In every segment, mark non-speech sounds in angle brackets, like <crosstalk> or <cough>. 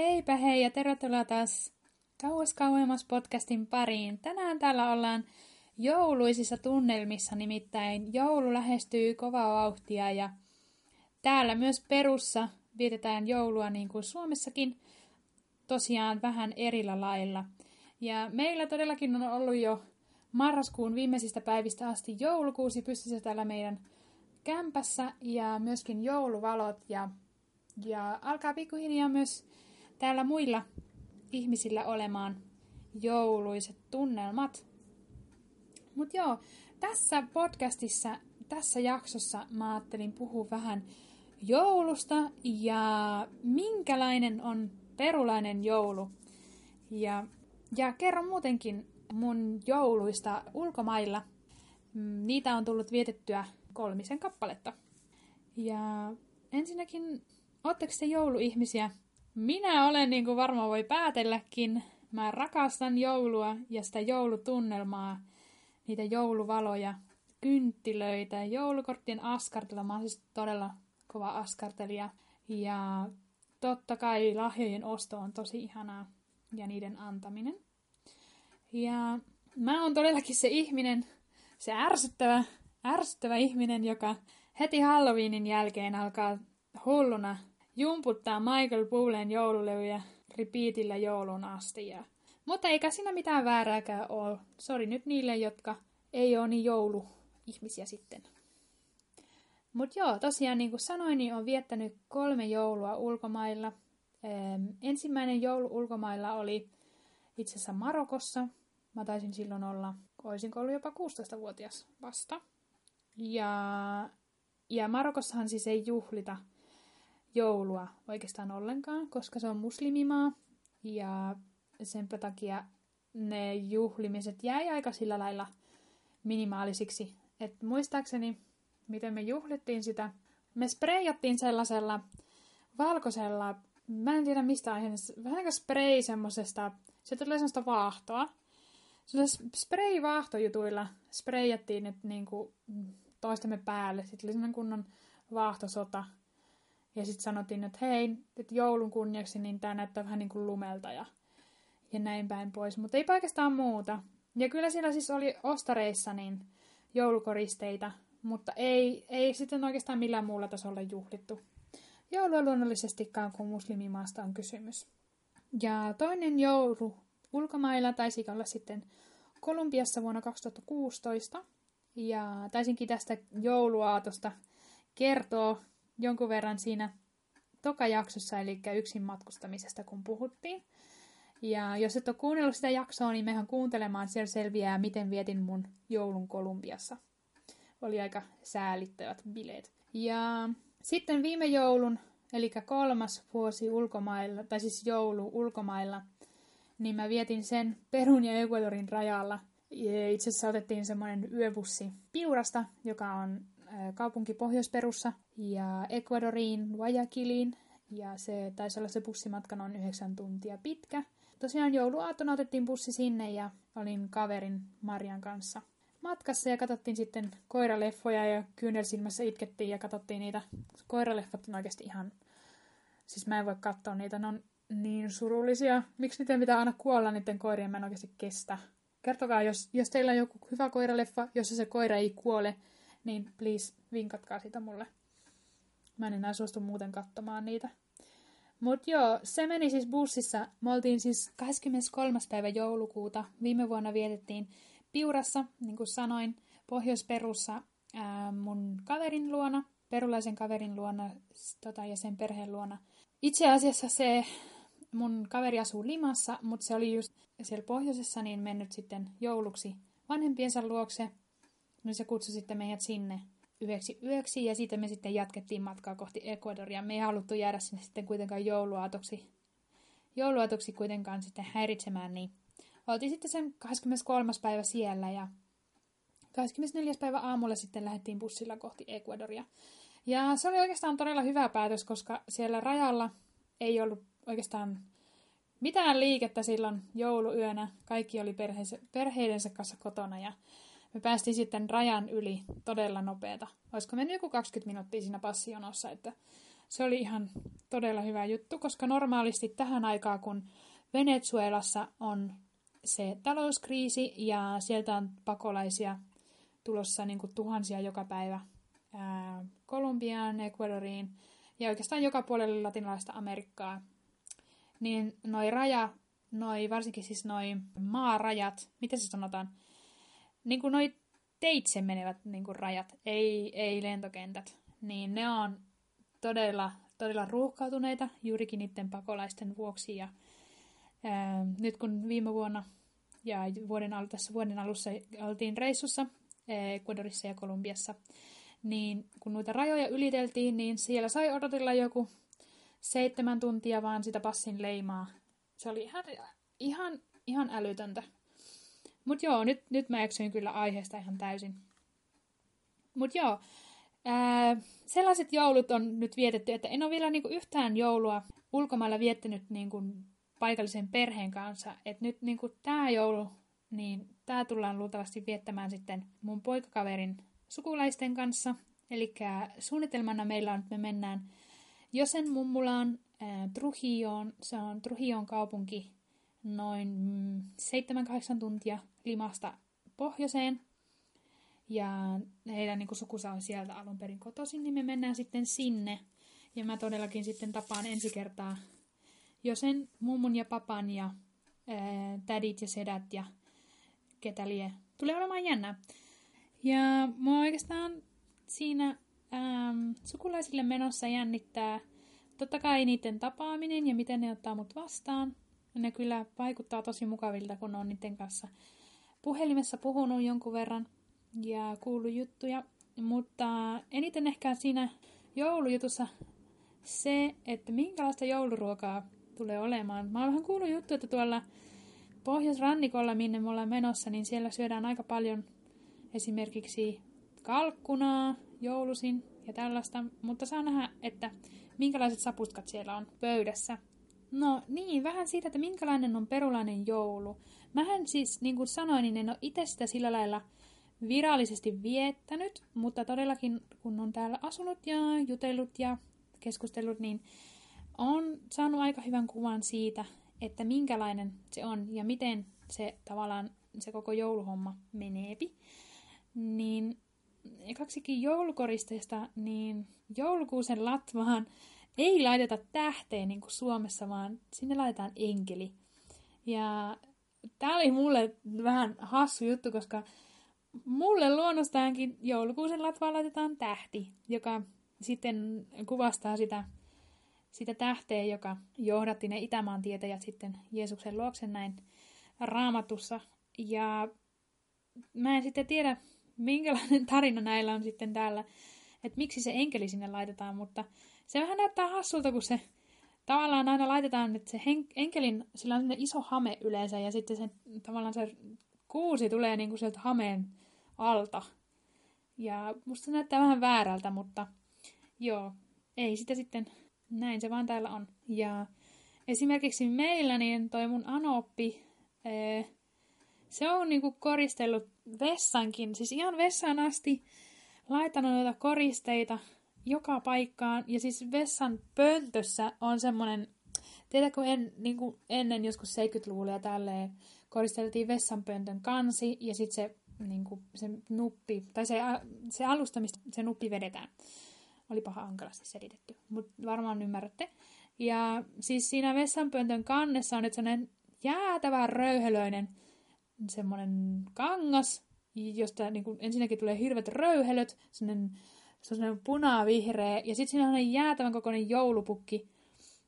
Heipä hei ja tervetuloa taas Kauas kauemmas podcastin pariin. Tänään täällä ollaan jouluisissa tunnelmissa, nimittäin joulu lähestyy kovaa vauhtia ja täällä myös Perussa vietetään joulua niin kuin Suomessakin tosiaan vähän erillä lailla. Ja meillä todellakin on ollut jo marraskuun viimeisistä päivistä asti joulukuusi pystyssä täällä meidän kämpässä ja myöskin jouluvalot ja, ja alkaa pikkuhiljaa myös täällä muilla ihmisillä olemaan jouluiset tunnelmat. Mutta joo, tässä podcastissa, tässä jaksossa mä ajattelin puhua vähän joulusta ja minkälainen on perulainen joulu. Ja, ja kerron muutenkin mun jouluista ulkomailla. Mm, niitä on tullut vietettyä kolmisen kappaletta. Ja ensinnäkin, ootteko te jouluihmisiä? Minä olen, niin kuin varmaan voi päätelläkin, mä rakastan joulua ja sitä joulutunnelmaa, niitä jouluvaloja, kynttilöitä, joulukorttien askartelua. Mä oon siis todella kova askartelija. Ja totta kai lahjojen osto on tosi ihanaa ja niiden antaminen. Ja mä oon todellakin se ihminen, se ärsyttävä, ärsyttävä ihminen, joka heti Halloweenin jälkeen alkaa hulluna jumputtaa Michael Bullen joululevyjä repeatillä joulun asti. Ja... Mutta eikä siinä mitään väärääkään ole. Sori nyt niille, jotka ei ole niin jouluihmisiä sitten. Mutta joo, tosiaan niin kuin sanoin, niin on viettänyt kolme joulua ulkomailla. Ähm, ensimmäinen joulu ulkomailla oli itse asiassa Marokossa. Mä taisin silloin olla, olisinko ollut jopa 16-vuotias vasta. Ja, ja Marokossahan siis ei juhlita joulua oikeastaan ollenkaan, koska se on muslimimaa. Ja sen takia ne juhlimiset jäi aika sillä lailla minimaalisiksi. Et muistaakseni, miten me juhlittiin sitä, me spreijattiin sellaisella valkoisella, mä en tiedä mistä aiheesta, vähän kuin spray semmosesta, se tulee semmoista vaahtoa. Sellaisella spray-vaahtojutuilla spreijattiin nyt niinku toistemme päälle. Sitten oli sellainen kunnon vaahtosota. Ja sitten sanottiin, että hei, että joulun kunniaksi niin tämä näyttää vähän niin kuin lumelta ja, ja näin päin pois. Mutta ei oikeastaan muuta. Ja kyllä siellä siis oli ostareissa niin joulukoristeita, mutta ei, ei sitten oikeastaan millään muulla tasolla juhlittu. Joulua luonnollisestikaan, kun muslimimaasta on kysymys. Ja toinen joulu ulkomailla taisi olla sitten Kolumbiassa vuonna 2016. Ja taisinkin tästä jouluaatosta kertoa jonkun verran siinä tokajaksossa, eli yksin matkustamisesta, kun puhuttiin. Ja jos et ole kuunnellut sitä jaksoa, niin mehän kuuntelemaan, siellä selviää, miten vietin mun joulun Kolumbiassa. Oli aika säälittävät bileet. Ja sitten viime joulun, eli kolmas vuosi ulkomailla, tai siis joulu ulkomailla, niin mä vietin sen Perun ja Ecuadorin rajalla. Ja itse asiassa otettiin semmoinen yöbussi Piurasta, joka on kaupunki Pohjoisperussa, ja Ecuadoriin, Guayaquiliin, ja se taisi olla se bussimatka noin yhdeksän tuntia pitkä. Tosiaan jouluaattona otettiin bussi sinne ja olin kaverin Marian kanssa matkassa ja katsottiin sitten koiraleffoja ja kyynelsilmässä itkettiin ja katsottiin niitä. Koiraleffat on oikeasti ihan... Siis mä en voi katsoa niitä, ne on niin surullisia. Miksi niiden pitää aina kuolla niiden koirien, mä en oikeasti kestä. Kertokaa, jos, jos teillä on joku hyvä koiraleffa, jossa se koira ei kuole, niin please vinkatkaa sitä mulle. Mä en enää suostu muuten katsomaan niitä. Mut joo, se meni siis bussissa. Me oltiin siis 23. päivä joulukuuta. Viime vuonna vietettiin Piurassa, niin kuin sanoin, Pohjoisperussa ää, mun kaverin luona, perulaisen kaverin luona tota, ja sen perheen luona. Itse asiassa se mun kaveri asuu Limassa, mutta se oli just siellä pohjoisessa niin mennyt sitten jouluksi vanhempiensa luokse. No se kutsui sitten meidät sinne yöksi yöksi ja siitä me sitten jatkettiin matkaa kohti Ecuadoria. Me ei haluttu jäädä sinne sitten kuitenkaan jouluaatoksi, jouluaatoksi kuitenkaan sitten häiritsemään, niin oltiin sitten sen 23. päivä siellä ja 24. päivä aamulla sitten lähdettiin bussilla kohti Ecuadoria. Ja se oli oikeastaan todella hyvä päätös, koska siellä rajalla ei ollut oikeastaan mitään liikettä silloin jouluyönä. Kaikki oli perheidensä kanssa kotona ja me päästiin sitten rajan yli todella nopeeta. Olisiko mennyt joku 20 minuuttia siinä passionossa, että se oli ihan todella hyvä juttu, koska normaalisti tähän aikaan, kun Venezuelassa on se talouskriisi ja sieltä on pakolaisia tulossa niin kuin tuhansia joka päivä ää, Kolumbiaan, Ecuadoriin ja oikeastaan joka puolelle latinalaista Amerikkaa, niin noi raja, noi, varsinkin siis noi maarajat, miten se sanotaan, niin kuin noi teitse menevät niin kuin rajat, ei, ei lentokentät, niin ne on todella, todella ruuhkautuneita juurikin niiden pakolaisten vuoksi. Ja, ää, nyt kun viime vuonna ja vuoden, tässä vuoden alussa oltiin reissussa Ecuadorissa ja Kolumbiassa, niin kun noita rajoja yliteltiin, niin siellä sai odotella joku seitsemän tuntia vaan sitä passin leimaa. Se oli ihan, ihan, ihan älytöntä. Mut joo, nyt, nyt mä eksyin kyllä aiheesta ihan täysin. Mut joo, ää, sellaiset joulut on nyt vietetty, että en ole vielä niinku yhtään joulua ulkomailla viettänyt niinku paikallisen perheen kanssa. Et nyt niinku tää joulu, niin tää tullaan luultavasti viettämään sitten mun poikakaverin sukulaisten kanssa. Eli suunnitelmana meillä on, että me mennään Josen mummulaan Trujilloon. Se on Trujillon kaupunki noin mm, 7-8 tuntia Limasta pohjoiseen. Ja heidän niin sukusa on sieltä alun perin kotoisin, niin me mennään sitten sinne. Ja mä todellakin sitten tapaan ensi kertaa jo sen mummun ja papan ja ää, tädit ja sedät ja ketä lie. Tulee olemaan jännä. Ja mua oikeastaan siinä äm, sukulaisille menossa jännittää totta kai niiden tapaaminen ja miten ne ottaa mut vastaan. Ne kyllä vaikuttaa tosi mukavilta, kun on niiden kanssa puhelimessa puhunut jonkun verran ja kuullut juttuja. Mutta eniten ehkä siinä joulujutussa se, että minkälaista jouluruokaa tulee olemaan. Mä oon vähän kuullut juttu, että tuolla pohjoisrannikolla, minne me ollaan menossa, niin siellä syödään aika paljon esimerkiksi kalkkunaa joulusin ja tällaista, mutta saa nähdä, että minkälaiset sapuskat siellä on pöydässä. No niin, vähän siitä, että minkälainen on perulainen joulu. Mähän siis, niin kuin sanoin, niin en ole itse sitä sillä lailla virallisesti viettänyt, mutta todellakin kun on täällä asunut ja jutellut ja keskustellut, niin on saanut aika hyvän kuvan siitä, että minkälainen se on ja miten se tavallaan se koko jouluhomma meneepi. Niin ekaksikin joulukoristeesta, niin joulukuusen latvaan ei laiteta tähteen niin kuin Suomessa, vaan sinne laitetaan enkeli. Ja tämä oli mulle vähän hassu juttu, koska mulle luonnostaankin joulukuusen latvaan laitetaan tähti, joka sitten kuvastaa sitä, sitä tähteä, joka johdatti ne Itämaan tietäjät sitten Jeesuksen luokse näin raamatussa. Ja mä en sitten tiedä, minkälainen tarina näillä on sitten täällä, että miksi se enkeli sinne laitetaan, mutta se vähän näyttää hassulta, kun se tavallaan aina laitetaan, että se hen- enkelin, sillä on iso hame yleensä ja sitten se tavallaan se kuusi tulee niinku sieltä hameen alta. Ja musta se näyttää vähän väärältä, mutta joo, ei sitä sitten, näin se vaan täällä on. Ja esimerkiksi meillä, niin toi mun anoppi, se on niinku koristellut vessankin, siis ihan vessaan asti laitanut noita koristeita joka paikkaan. Ja siis vessan pöntössä on semmonen, tiedätkö en, niin kuin ennen joskus 70-luvulla ja tälleen koristeltiin vessanpöntön kansi ja sitten se, niin kuin, se nuppi, tai se, se alusta, mistä se nuppi vedetään. Oli paha hankalasti selitetty, mutta varmaan ymmärrätte. Ja siis siinä vessanpöntön kannessa on nyt sellainen jäätävän röyhelöinen semmoinen kangas, josta niin kuin, ensinnäkin tulee hirvet röyhelöt, sellainen, sellainen punavihreä, ja sitten siinä on jäätävän kokoinen joulupukki.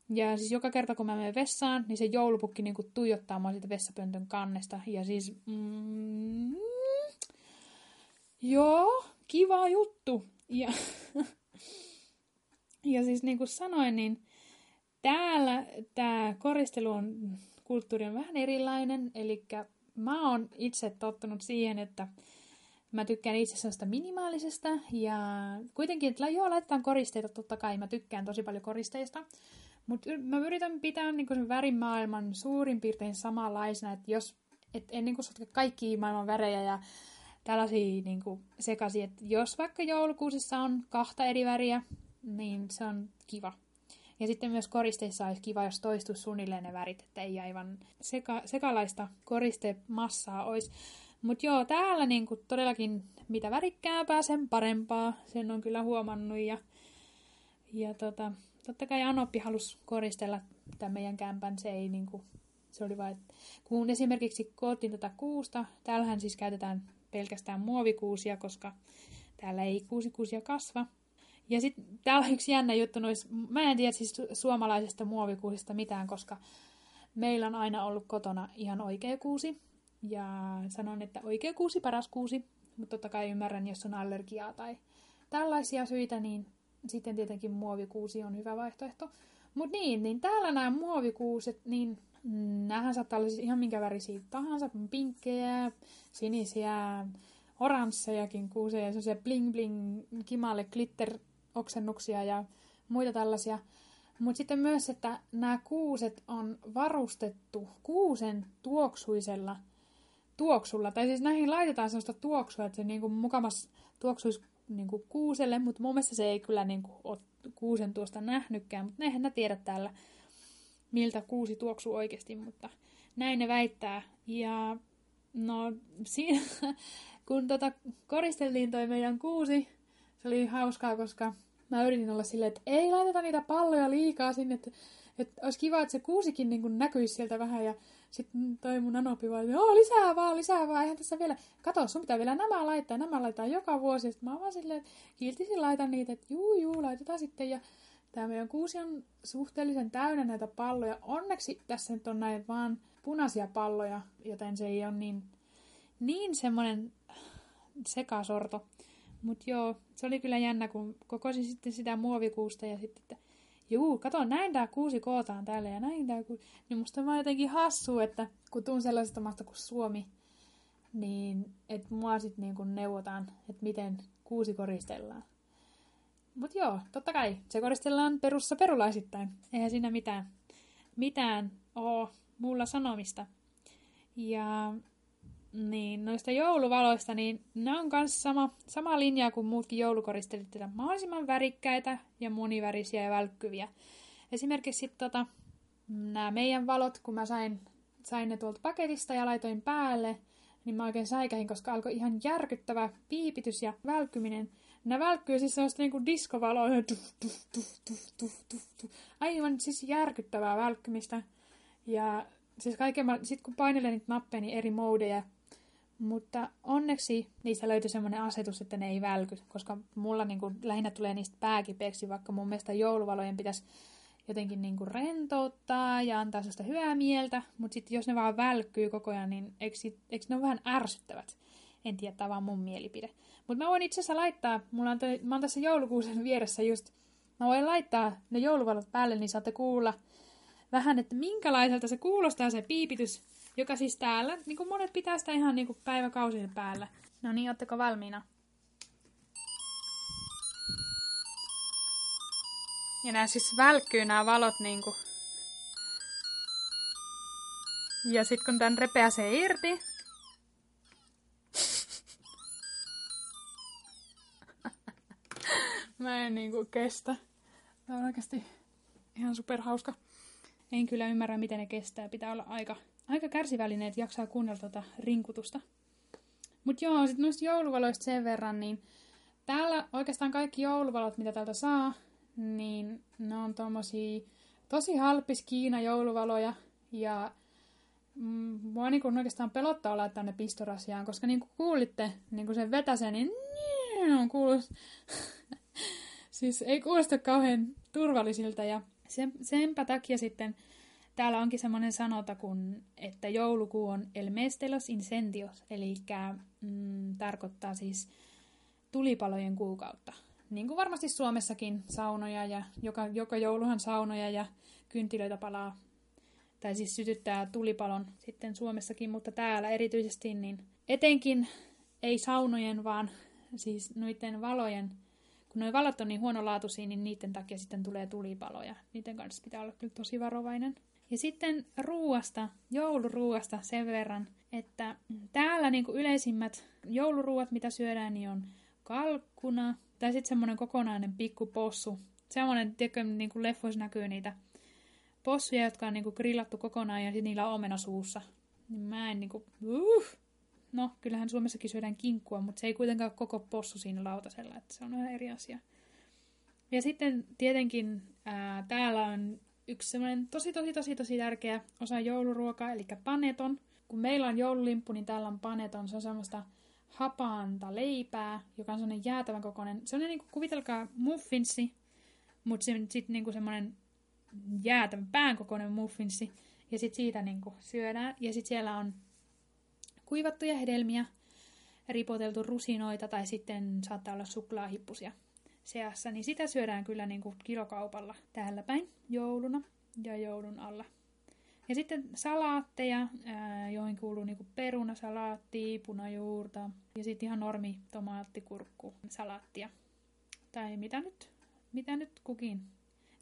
Ja siis joka kerta, kun mä menen vessaan, niin se joulupukki niin kuin, tuijottaa mua siitä vessapöntön kannesta. Ja siis, mm, joo, kiva juttu. Ja, ja siis niin kuin sanoin, niin täällä tämä koristelu on kulttuuri on vähän erilainen, eli mä oon itse tottunut siihen, että mä tykkään itse sellaista minimaalisesta ja kuitenkin, että joo, laitetaan koristeita totta kai, mä tykkään tosi paljon koristeista, mutta mä yritän pitää niin sen värimaailman suurin piirtein samanlaisena, että jos et en niin sotke kaikki maailman värejä ja tällaisia niin sekaisin, että jos vaikka joulukuusissa on kahta eri väriä, niin se on kiva. Ja sitten myös koristeissa olisi kiva, jos toistuisi suunnilleen ne värit, että ei aivan seka, sekalaista koristemassaa olisi. Mutta joo, täällä niinku todellakin mitä värikkäämpää, sen parempaa. Sen on kyllä huomannut. Ja, ja tota, totta kai Anoppi halusi koristella tämän meidän kämpän. Se ei niinku, se oli vain, kun esimerkiksi koottiin tätä kuusta, täällähän siis käytetään pelkästään muovikuusia, koska täällä ei kuusikuusia kasva. Ja sitten täällä on yksi jännä juttu, nois, mä en tiedä siis suomalaisesta muovikuusista mitään, koska meillä on aina ollut kotona ihan oikea kuusi. Ja sanon, että oikea kuusi, paras kuusi. Mutta totta kai ymmärrän, jos on allergiaa tai tällaisia syitä, niin sitten tietenkin muovikuusi on hyvä vaihtoehto. Mutta niin, niin täällä nämä muovikuuset, niin näähän saattaa olla siis ihan minkä värisiä tahansa, pinkkejä, sinisiä, oranssejakin kuuseja, se bling bling kimalle glitter oksennuksia ja muita tällaisia. Mutta sitten myös, että nämä kuuset on varustettu kuusen tuoksuisella tuoksulla. Tai siis näihin laitetaan sellaista tuoksua, että se niinku mukamas tuoksuisi niinku kuuselle, mutta mun mielestä se ei kyllä niinku ole kuusen tuosta nähnytkään. Mutta eihän ne tiedä täällä, miltä kuusi tuoksuu oikeasti, mutta näin ne väittää. Ja no siinä, <laughs> kun tota koristeltiin toi meidän kuusi, se oli hauskaa, koska mä yritin olla silleen, että ei laiteta niitä palloja liikaa sinne, että, että olisi kiva, että se kuusikin niin näkyisi sieltä vähän. Ja sitten toi mun anopi vaan, että lisää vaan, lisää vaan, eihän tässä vielä, kato, sun pitää vielä nämä laittaa, nämä laittaa joka vuosi. Sitten mä vaan silleen, että kiltisin laitan niitä, että juu, juu, laitetaan sitten. Ja tämä meidän kuusi on suhteellisen täynnä näitä palloja. Onneksi tässä nyt on näin vaan punaisia palloja, joten se ei ole niin, niin semmoinen sekasorto. Mutta joo, se oli kyllä jännä, kun kokosin sitten sitä muovikuusta ja sitten, että juu, kato, näin tämä kuusi kootaan täällä ja näin tämä kuusi. Niin musta on vaan jotenkin hassu, että kun tuun sellaisesta maasta kuin Suomi, niin että mua sitten niin kun neuvotaan, että miten kuusi koristellaan. Mutta joo, totta kai, se koristellaan perussa perulaisittain. Eihän siinä mitään, mitään oo mulla sanomista. Ja niin, noista jouluvaloista, niin ne on myös sama, sama linja kuin muutkin joulukoristelit, että mahdollisimman värikkäitä ja monivärisiä ja välkkyviä. Esimerkiksi tota, nämä meidän valot, kun mä sain, sain ne tuolta paketista ja laitoin päälle, niin mä oikein säikähin, koska alkoi ihan järkyttävä piipitys ja välkkyminen. Nämä välkkyy siis sellaista niinku diskovaloa, aivan siis järkyttävää välkkymistä. Ja siis kaiken, sit kun painelen niitä nappeja, niin eri modeja mutta onneksi niissä löytyi semmoinen asetus, että ne ei välky, koska mulla niin kuin lähinnä tulee niistä pääkipeäksi, vaikka mun mielestä jouluvalojen pitäisi jotenkin niin kuin rentouttaa ja antaa sellaista hyvää mieltä, mutta sitten jos ne vaan välkkyy koko ajan, niin eikö, eikö ne ole vähän ärsyttävät? En tiedä, tämä on vaan mun mielipide. Mutta mä voin itse asiassa laittaa, mulla on, te, mä oon tässä joulukuusen <laughs> vieressä just, mä voin laittaa ne jouluvalot päälle, niin saatte kuulla vähän, että minkälaiselta se kuulostaa se piipitys joka siis täällä, niin kuin monet pitää sitä ihan niin päiväkausien päällä. No niin, ootteko valmiina? Ja nämä siis välkkyy nämä valot niinku. Ja sitten kun tän repeäsee irti. <laughs> Mä en niinku kestä. Tämä on oikeasti ihan superhauska. En kyllä ymmärrä, miten ne kestää. Pitää olla aika aika kärsivällinen, että jaksaa kuunnella tuota rinkutusta. Mutta joo, sitten noista jouluvaloista sen verran, niin täällä oikeastaan kaikki jouluvalot, mitä täältä saa, niin ne on tommosia tosi halpis Kiina jouluvaloja ja mm, mua niinku oikeastaan pelottaa laittaa ne pistorasiaan, koska niin kuin kuulitte, niin kuin sen vetäsee, niin on kuulus. <laughs> siis ei kuulosta kauhean turvallisilta ja sen, senpä takia sitten Täällä onkin semmoinen sanota, kun, että joulukuu on el mes de los incendios, eli mm, tarkoittaa siis tulipalojen kuukautta. Niin kuin varmasti Suomessakin saunoja ja joka, joka jouluhan saunoja ja kynttilöitä palaa. Tai siis sytyttää tulipalon sitten Suomessakin, mutta täällä erityisesti niin etenkin ei saunojen, vaan siis noiden valojen, kun nuo valot on niin huonolaatuisia, niin niiden takia sitten tulee tulipaloja. Niiden kanssa pitää olla kyllä tosi varovainen. Ja sitten ruuasta, jouluruuasta sen verran, että täällä niin kuin yleisimmät jouluruuat, mitä syödään, niin on kalkkuna, tai sitten semmoinen kokonainen pikku possu, semmoinen, tiedätkö, niin kuin leffoissa näkyy niitä possuja, jotka on niin kuin grillattu kokonaan ja sitten niillä on omena suussa. Niin mä en niinku, uh. No, kyllähän Suomessakin syödään kinkkua, mutta se ei kuitenkaan ole koko possu siinä lautasella, että se on ihan eri asia. Ja sitten tietenkin ää, täällä on yksi semmoinen tosi, tosi, tosi, tosi tärkeä osa jouluruokaa, eli paneton. Kun meillä on joululimppu, niin täällä on paneton. Se on semmoista hapaanta leipää, joka on semmoinen jäätävän kokoinen. Se on niin kuin kuvitelkaa muffinsi, mutta se sitten niin semmoinen jäätävän päänkokoinen muffinsi. Ja sitten siitä niin kuin syödään. Ja sitten siellä on kuivattuja hedelmiä, ripoteltu rusinoita tai sitten saattaa olla suklaahippusia seassa, niin sitä syödään kyllä niin kuin kilokaupalla täällä päin jouluna ja joulun alla. Ja sitten salaatteja, joihin kuuluu niin perunasalaatti, punajuurta ja sitten ihan normi tomaattikurkku salaattia. Tai mitä nyt, mitä nyt kukin.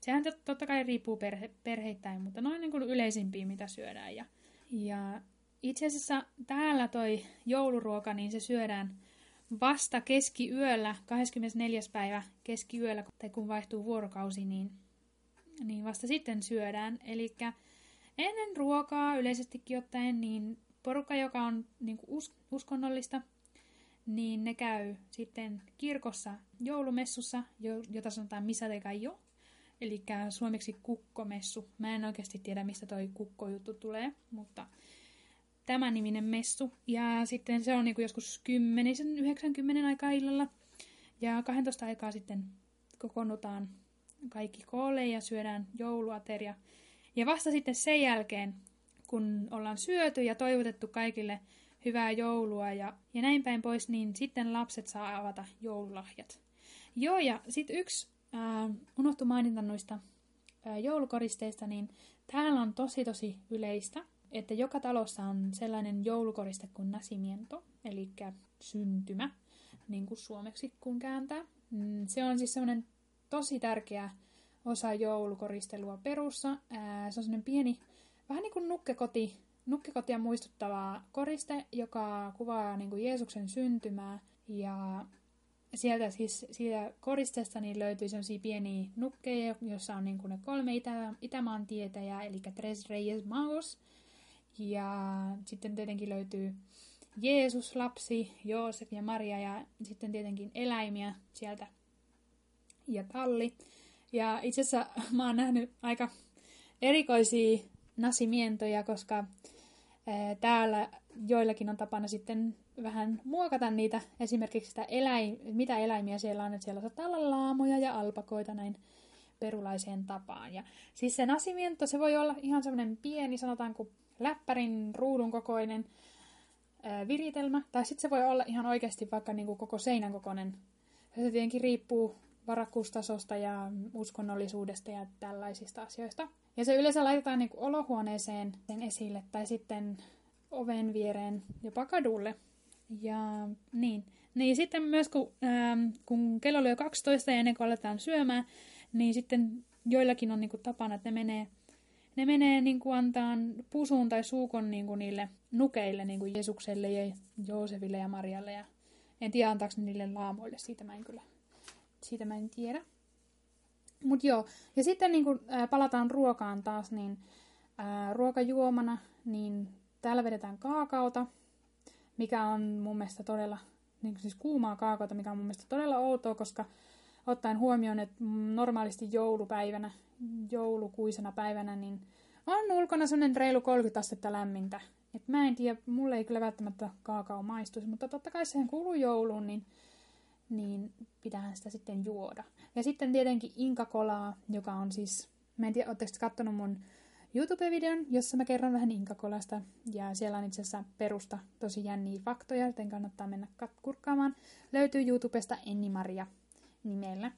Sehän totta kai riippuu perhe, perheittäin, mutta noin niin kuin yleisimpiä, mitä syödään. Ja, ja itse asiassa täällä toi jouluruoka, niin se syödään vasta keskiyöllä, 24. päivä keskiyöllä, tai kun vaihtuu vuorokausi, niin, niin vasta sitten syödään. Eli ennen ruokaa yleisestikin ottaen, niin porukka, joka on niin us- uskonnollista, niin ne käy sitten kirkossa joulumessussa, jota sanotaan Misa de Gallo, eli suomeksi kukkomessu. Mä en oikeasti tiedä, mistä toi kukkojuttu tulee, mutta tämä niminen messu. Ja sitten se on niin kuin joskus 10, 90 aikaa illalla. Ja 12 aikaa sitten kokoonnutaan kaikki koolle ja syödään jouluateria. Ja vasta sitten sen jälkeen, kun ollaan syöty ja toivotettu kaikille hyvää joulua ja, ja näin päin pois, niin sitten lapset saa avata joululahjat. Joo, ja sitten yksi äh, unohtu mainita noista äh, joulukoristeista, niin täällä on tosi tosi yleistä, että joka talossa on sellainen joulukoriste kuin nasimiento, eli syntymä, niin kuin suomeksi kun kääntää. Mm, se on siis sellainen tosi tärkeä osa joulukoristelua perussa. Se on sellainen pieni, vähän niin kuin nukkekoti, nukkekotia muistuttava koriste, joka kuvaa niin kuin Jeesuksen syntymää. Ja sieltä siis siitä koristeesta niin löytyy sellaisia pieniä nukkeja, joissa on niin kuin ne kolme itä, Itämaan tietäjää, eli Tres Reyes Magos – ja sitten tietenkin löytyy Jeesus, lapsi, Joosef ja Maria ja sitten tietenkin eläimiä sieltä ja talli. Ja itse asiassa mä oon nähnyt aika erikoisia nasimientoja, koska täällä joillakin on tapana sitten vähän muokata niitä, esimerkiksi sitä eläim, mitä eläimiä siellä on, että siellä saattaa olla laamoja ja alpakoita näin perulaiseen tapaan. Ja siis se nasimiento, se voi olla ihan semmoinen pieni, sanotaanko läppärin ruudun kokoinen ää, viritelmä, tai sitten se voi olla ihan oikeasti vaikka niin kuin koko seinän kokoinen. Se tietenkin riippuu varakkuustasosta ja uskonnollisuudesta ja tällaisista asioista. Ja se yleensä laitetaan niin kuin olohuoneeseen sen esille tai sitten oven viereen jopa kadulle. Ja niin. Niin sitten myös kun, ähm, kun kello jo 12 ja ennen kuin aletaan syömään, niin sitten joillakin on niin kuin tapana, että ne menee ne menee niin kuin antaa pusuun tai suukon niin kuin niille nukeille, niin kuin Jeesukselle ja Joosefille ja Marialle. Ja en tiedä, antaako ne niille laamoille, siitä mä en kyllä, siitä mä en tiedä. Mut joo, ja sitten niin kun, ää, palataan ruokaan taas, niin ää, ruokajuomana, niin täällä vedetään kaakaota, mikä on mun mielestä todella, niin siis kuumaa kaakaota, mikä on mun mielestä todella outoa, koska ottaen huomioon, että normaalisti joulupäivänä joulukuisena päivänä, niin on ulkona sellainen reilu 30 astetta lämmintä. Et mä en tiedä, mulle ei kyllä välttämättä kaakao maistuisi, mutta totta kai sehän kuuluu jouluun, niin, niin pitää sitä sitten juoda. Ja sitten tietenkin inkakolaa, joka on siis, mä en tiedä, ootteko katsonut mun YouTube-videon, jossa mä kerron vähän inkakolasta, ja siellä on itse asiassa perusta tosi jänniä faktoja, joten kannattaa mennä kurkkaamaan. Löytyy YouTubesta Enni Maria nimellä.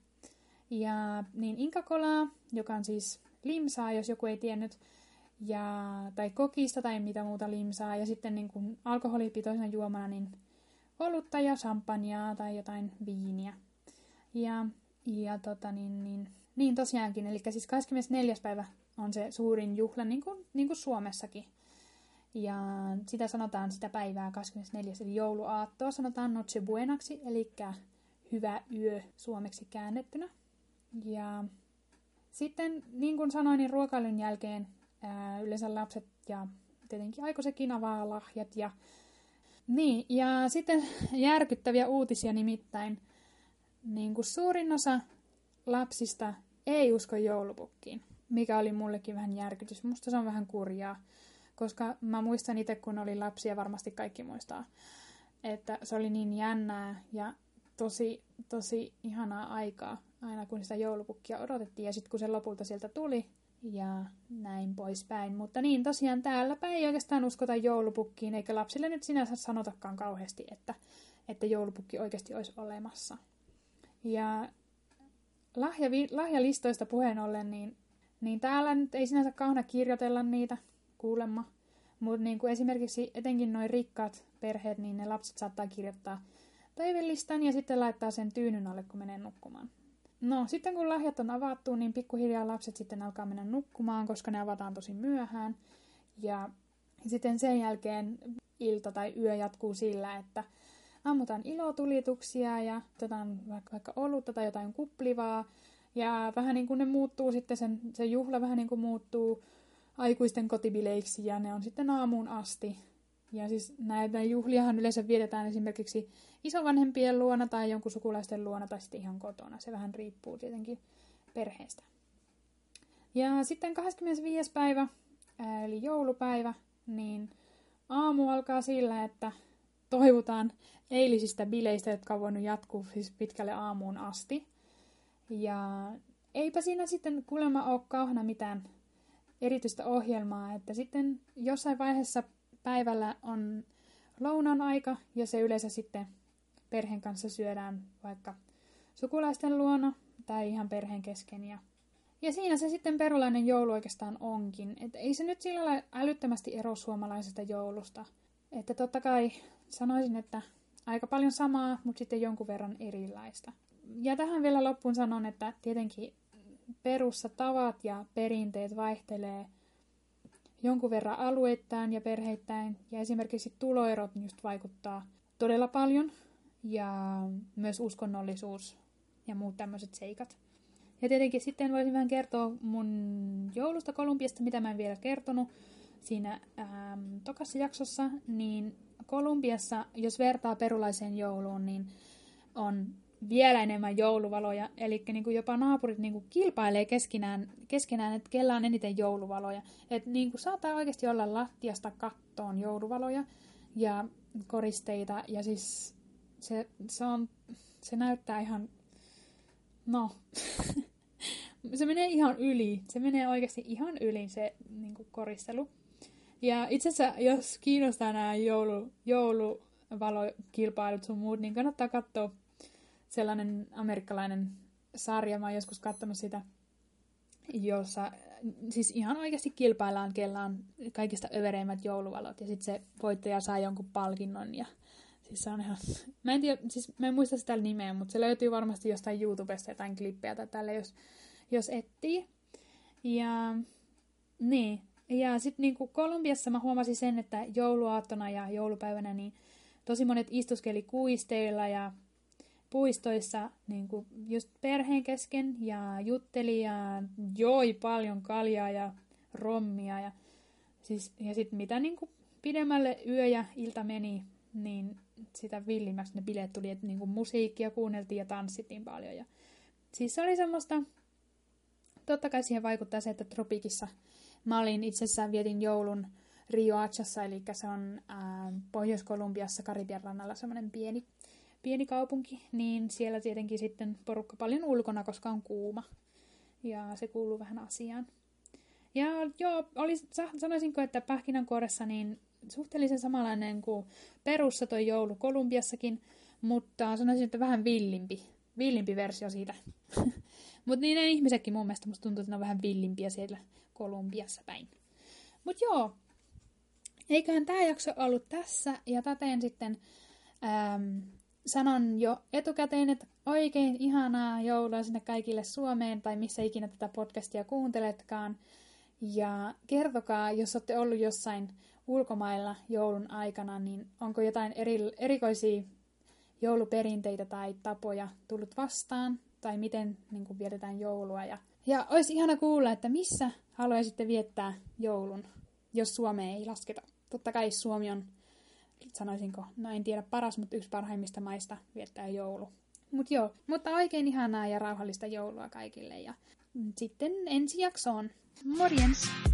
Ja niin inkakolaa, joka on siis limsaa, jos joku ei tiennyt, ja, tai kokista tai mitä muuta limsaa. Ja sitten niin kuin alkoholipitoisena juomana niin olutta ja champagnea tai jotain viiniä. Ja, ja tota niin, niin, niin tosiaankin, eli siis 24. päivä on se suurin juhla, niin kuin, niin kuin Suomessakin. Ja sitä sanotaan sitä päivää 24. eli jouluaattoa sanotaan Noche Buenaksi, eli hyvä yö suomeksi käännettynä. Ja sitten, niin kuin sanoin, niin ruokailun jälkeen ää, yleensä lapset ja tietenkin aikuisekin avaa lahjat. Ja, niin, ja sitten <laughs> järkyttäviä uutisia nimittäin. Niin kuin suurin osa lapsista ei usko joulupukkiin, mikä oli mullekin vähän järkytys. Musta se on vähän kurjaa, koska mä muistan itse, kun oli lapsia, varmasti kaikki muistaa, että se oli niin jännää ja tosi, tosi ihanaa aikaa, aina kun sitä joulupukkia odotettiin. Ja sitten kun se lopulta sieltä tuli, ja näin poispäin. Mutta niin, tosiaan täälläpä ei oikeastaan uskota joulupukkiin, eikä lapsille nyt sinänsä sanotakaan kauheasti, että, että joulupukki oikeasti olisi olemassa. Ja lahja, lahjalistoista puheen ollen, niin, niin täällä nyt ei sinänsä kauna kirjoitella niitä kuulemma. Mutta niin kuin esimerkiksi etenkin noin rikkaat perheet, niin ne lapset saattaa kirjoittaa toivelistan ja sitten laittaa sen tyynyn alle, kun menee nukkumaan. No, sitten kun lahjat on avattu, niin pikkuhiljaa lapset sitten alkaa mennä nukkumaan, koska ne avataan tosi myöhään. Ja sitten sen jälkeen ilta tai yö jatkuu sillä, että ammutaan ilotulituksia ja otetaan vaikka olutta tai jotain kuplivaa. Ja vähän niin kuin ne muuttuu sitten, sen, se juhla vähän niin kuin muuttuu aikuisten kotibileiksi ja ne on sitten aamuun asti. Ja siis näitä juhliahan yleensä vietetään esimerkiksi isovanhempien luona tai jonkun sukulaisten luona tai sitten ihan kotona. Se vähän riippuu tietenkin perheestä. Ja sitten 25. päivä, eli joulupäivä, niin aamu alkaa sillä, että toivotaan eilisistä bileistä, jotka on voinut jatkuu siis pitkälle aamuun asti. Ja eipä siinä sitten kuulemma ole kauhana mitään erityistä ohjelmaa, että sitten jossain vaiheessa päivällä on lounan aika ja se yleensä sitten perheen kanssa syödään vaikka sukulaisten luona tai ihan perheen kesken. Ja, ja siinä se sitten perulainen joulu oikeastaan onkin. Et ei se nyt sillä lailla älyttömästi ero suomalaisesta joulusta. Että totta kai sanoisin, että aika paljon samaa, mutta sitten jonkun verran erilaista. Ja tähän vielä loppuun sanon, että tietenkin perussa tavat ja perinteet vaihtelee jonkun verran alueittain ja perheittäin. Ja esimerkiksi tuloerot just vaikuttaa todella paljon ja myös uskonnollisuus ja muut tämmöiset seikat. Ja tietenkin sitten voisin vähän kertoa mun joulusta Kolumbiasta, mitä mä en vielä kertonut siinä ähm, tokassa jaksossa, niin Kolumbiassa, jos vertaa perulaiseen jouluun, niin on vielä enemmän jouluvaloja. Eli niin kuin jopa naapurit niin kuin kilpailee keskenään, keskenään, että kellä on eniten jouluvaloja. Että niin kuin saattaa oikeasti olla lattiasta kattoon jouluvaloja ja koristeita. Ja siis se, se, on, se näyttää ihan, no, <laughs> se menee ihan yli. Se menee oikeasti ihan yli se niin kuin koristelu. Ja itse asiassa, jos kiinnostaa nämä joulu, jouluvalokilpailut sun muut, niin kannattaa katsoa sellainen amerikkalainen sarja. Mä oon joskus katsonut sitä, jossa siis ihan oikeasti kilpaillaan, kella on kaikista övereimmät jouluvalot. Ja sitten se voittaja saa jonkun palkinnon ja Siis se on ihan... Mä en, tiedä, siis mä en muista sitä nimeä, mutta se löytyy varmasti jostain YouTubesta jotain klippejä tai tälle, jos, jos etsii. Ja niin. Ja sitten niinku Kolumbiassa mä huomasin sen, että jouluaattona ja joulupäivänä niin tosi monet istuskeli kuisteilla ja puistoissa niin kuin just perheen kesken ja jutteli ja joi paljon kaljaa ja rommia. Ja, siis, ja sitten mitä niin kuin pidemmälle yö ja ilta meni, niin sitä villimmäksi ne bileet tuli, että niinku musiikkia kuunneltiin ja tanssittiin paljon. Ja, siis se oli semmoista, totta kai siihen vaikuttaa se, että Tropikissa mä olin itsessään vietin joulun Rioachassa, eli se on ää, Pohjois-Kolumbiassa Karibian rannalla semmoinen pieni, pieni kaupunki, niin siellä tietenkin sitten porukka paljon ulkona, koska on kuuma. Ja se kuuluu vähän asiaan. Ja joo, oli, sanoisinko, että pähkinänkuoressa niin suhteellisen samanlainen kuin perussa toi joulu Kolumbiassakin, mutta sanoisin, että vähän villimpi, villimpi versio siitä. <laughs> mutta niin ne ihmisetkin mun mielestä musta tuntuu, että ne on vähän villimpiä siellä Kolumbiassa päin. Mutta joo, eiköhän tämä jakso ollut tässä, ja täten sitten sanon jo etukäteen, että oikein ihanaa joulua sinne kaikille Suomeen, tai missä ikinä tätä podcastia kuunteletkaan. Ja kertokaa, jos olette ollut jossain ulkomailla joulun aikana, niin onko jotain eri, erikoisia jouluperinteitä tai tapoja tullut vastaan, tai miten niin kuin, vietetään joulua. Ja, ja olisi ihana kuulla, että missä haluaisitte viettää joulun, jos Suomeen ei lasketa. Totta kai Suomi on, sanoisinko, no en tiedä paras, mutta yksi parhaimmista maista viettää joulu. Mut joo, mutta oikein ihanaa ja rauhallista joulua kaikille ja sitten ensi jaksoon. Morjens!